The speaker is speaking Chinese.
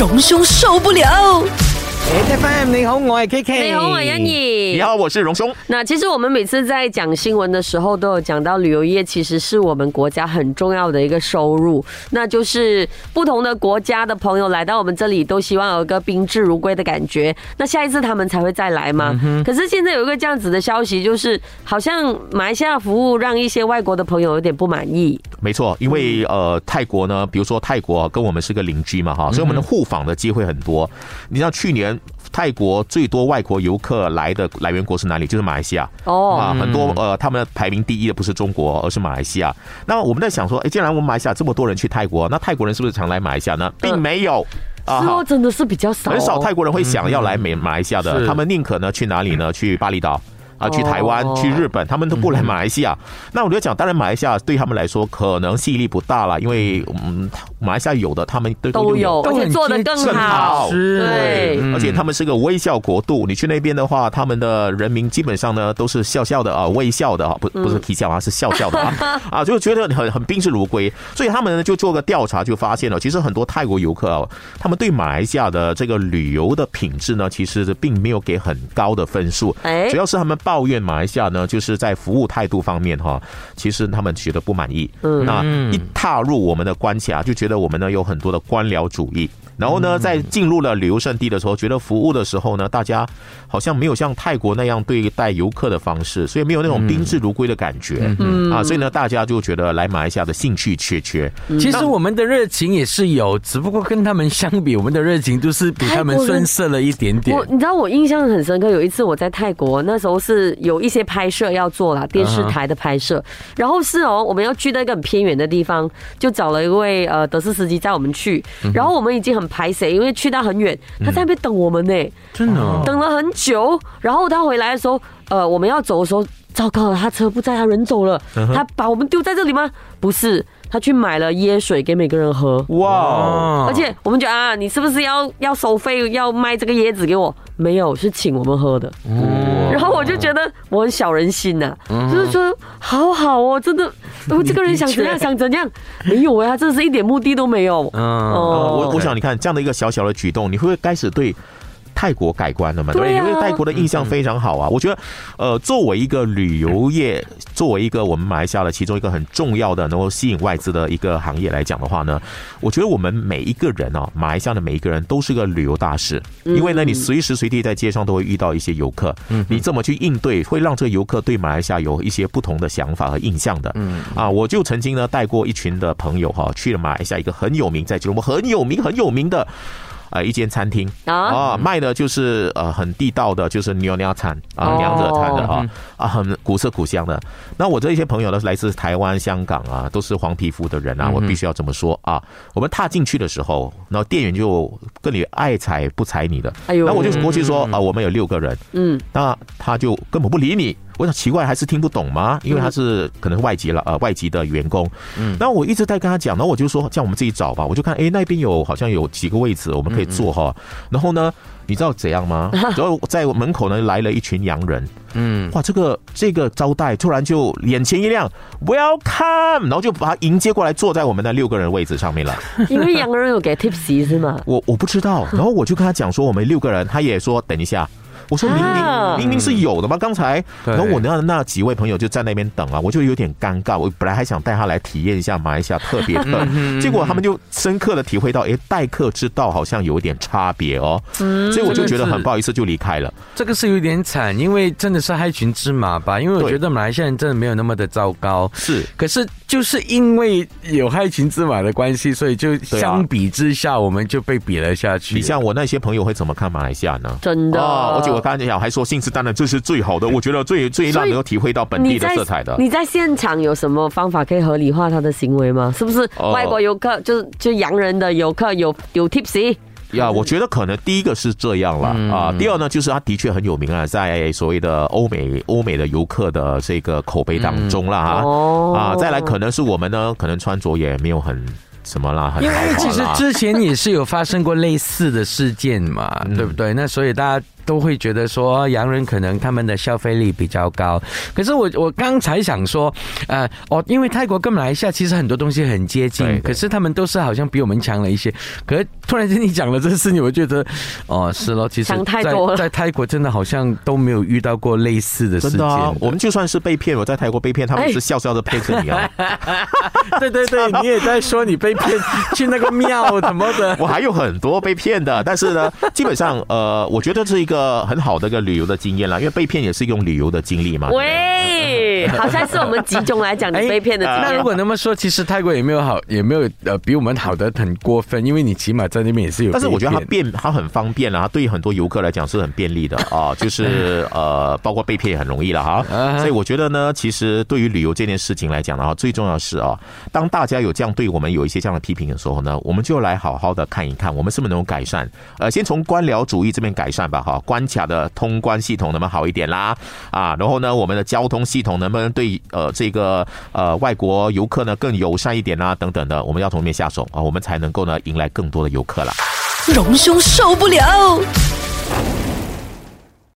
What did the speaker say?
荣兄受不了。你好，我係 K K。你好，我是你。你好，我是荣兄。那其实我们每次在讲新闻的时候，都有讲到旅游业其实是我们国家很重要的一个收入。那就是不同的国家的朋友来到我们这里，都希望有一个宾至如归的感觉。那下一次他们才会再来嘛。可是现在有一个这样子的消息，就是好像马来西亚服务让一些外国的朋友有点不满意。没错，因为呃，泰国呢，比如说泰国跟我们是个邻居嘛，哈，所以我们的互访的机会很多。你知道去年泰国最多外国游客来的来源国是哪里？就是马来西亚。哦，啊，很多呃，他们排名第一的不是中国，而是马来西亚。那我们在想说，哎，既然我们马来西亚这么多人去泰国，那泰国人是不是常来马来西亚呢？并没有。是哦，真的是比较少哦，很少泰国人会想要来美马来西亚的，是他们宁可呢去哪里呢？去巴厘岛。啊，去台湾、哦。去日本，他们都不来马来西亚。那我就讲，当然马来西亚对他们来说可能吸引力不大了，因为嗯，马来西亚有的他们都都有，而且做的更更好。好对，嗯而且他们是个微笑国度，你去那边的话，他们的人民基本上呢都是笑笑的啊，微笑的啊，不不是啼笑啊，是笑笑的啊，啊，就觉得很很宾至如归。所以他们呢就做个调查，就发现了，其实很多泰国游客啊，他们对马来西亚的这个旅游的品质呢，其实并没有给很高的分数。哎。主要是他们抱怨马来西亚呢，就是在服务态度方面哈，其实他们觉得不满意。嗯那一踏入我们的关卡，就觉得我们呢有很多的官僚主义。然后呢，在进入了旅游胜地的时候，觉得服务的时候呢，大家好像没有像泰国那样对待游客的方式，所以没有那种宾至如归的感觉。嗯啊，所以呢，大家就觉得来马来西亚的兴趣缺缺。其实我们的热情也是有，只不过跟他们相比，我们的热情就是比他们逊色了一点点我。你知道我印象很深刻，有一次我在泰国，那时候是有一些拍摄要做啦，电视台的拍摄，然后是哦，我们要去那个很偏远的地方，就找了一位呃德士司机载我们去，然后我们已经很排谁，因为去到很远，他在那边等我们呢，真的哦，等了很久，然后他回来的时候，呃，我们要走的时候，糟糕了，他车不在，他人走了，他把我们丢在这里吗？不是，他去买了椰水给每个人喝。哇，哦而且我们觉得啊，你是不是要要收费，要卖这个椰子给我？没有，是请我们喝的。然后我就觉得我很小人心呐、就是说好好哦，真的，我这个人想怎样想怎样，没有哎，他真的是一点目的都没有。嗯，我我想你看这样的一个小小的举动，你会不会开始对？泰国改观了嘛？对啊因为泰国的印象非常好啊。我觉得，呃，作为一个旅游业，作为一个我们马来西亚的其中一个很重要的能够吸引外资的一个行业来讲的话呢，我觉得我们每一个人啊，马来西亚的每一个人都是个旅游大使，因为呢，你随时随地在街上都会遇到一些游客，你怎么去应对，会让这个游客对马来西亚有一些不同的想法和印象的。嗯啊，我就曾经呢带过一群的朋友哈，去了马来西亚一个很有名，在吉隆坡很有名很有名的。呃，一间餐厅啊啊，卖的就是呃很地道的，就是牛娘餐啊，哦娘惹餐的啊啊，很古色古香的。那我这一些朋友呢，是来自台湾、香港啊，都是黄皮肤的人啊，我必须要这么说啊。我们踏进去的时候，然后店员就跟你爱踩不踩你的，哎呦那我就过去说啊，我们有六个人，嗯，那他就根本不理你。我想奇怪，还是听不懂吗？因为他是可能是外籍了，呃，外籍的员工。嗯，那我一直在跟他讲，然后我就说，叫我们自己找吧。我就看，哎，那边有好像有几个位置，我们可以坐哈。然后呢，你知道怎样吗？然后在门口呢来了一群洋人。嗯，哇，这个这个招待突然就眼前一亮，Welcome，然后就把他迎接过来，坐在我们的六个人位置上面了。因为洋人有给 tips 是吗？我我不知道，然后我就跟他讲说我们六个人，他也说等一下。我说明啊明明明是有的嘛，刚才，然后我那那几位朋友就在那边等啊，我就有点尴尬。我本来还想带他来体验一下马来西亚特别的，结果他们就深刻的体会到，哎，待客之道好像有一点差别哦，所以我就觉得很不好意思就离开了。这个是有点惨，因为真的是害群之马吧？因为我觉得马来西亚人真的没有那么的糟糕。是，可是就是因为有害群之马的关系，所以就相比之下，我们就被比了下去。你像我那些朋友会怎么看马来西亚呢？真的，啊，而且我刚才讲还说信誓旦旦这是最好的，我觉得最最让能够体会到本地的色彩的。你在现场有什么方法可以合理化他的行为吗？是不是哦外国游客就是就洋人的游客有有 tips？呀，我觉得可能第一个是这样了啊，第二呢，就是他的确很有名啊，在所谓的欧美欧美的游客的这个口碑当中啦哈。哦。啊，再来可能是我们呢，可能穿着也没有很什么啦，很因为其实之前也是有发生过类似的事件嘛，对不对？那所以大家都会觉得说洋人可能他们的消费力比较高。可是我我刚才想说，呃，哦，因为泰国跟马来西亚其实很多东西很接近，对对可是他们都是好像比我们强了一些。可是突然间你讲了这个事情，我觉得哦是咯，其实 想太在多了在泰国真的好像都没有遇到过类似的事件的啊，我们就算是被骗，我在泰国被骗，他们是笑笑的配合你啊。对对对，你也在说你被骗去那个庙什么的。我还有很多被骗的，但是呢，基本上呃，我觉得是一个很好的一个旅游的经验啦，因为被骗也是一种旅游的经历嘛。喂，好像是我们集中来讲你被骗的经验。那如果那么说，其实泰国也没有好，也没有呃比我们好的很过分，因为你起码在那边也是有。但是我觉得它便它很方便啦，它对于很多游客来讲是很便利的啊，就是呃，包括被骗也很容易了哈。啊所以我觉得呢，其实对于旅游这件事情来讲的话，最重要是啊，当大家有这样对我们有一些这样的批评的时候呢，我们就来好好的看一看，我们是不是能够改善。呃，先从官僚主义这边改善吧，哈，关卡的通关系统能不能好一点啦？啊，然后呢，我们的交通系统能不能对呃这个呃外国游客呢更友善一点啦？等等的，我们要从里面下手啊，我们才能够呢迎来更多的游客了。荣兄受不了。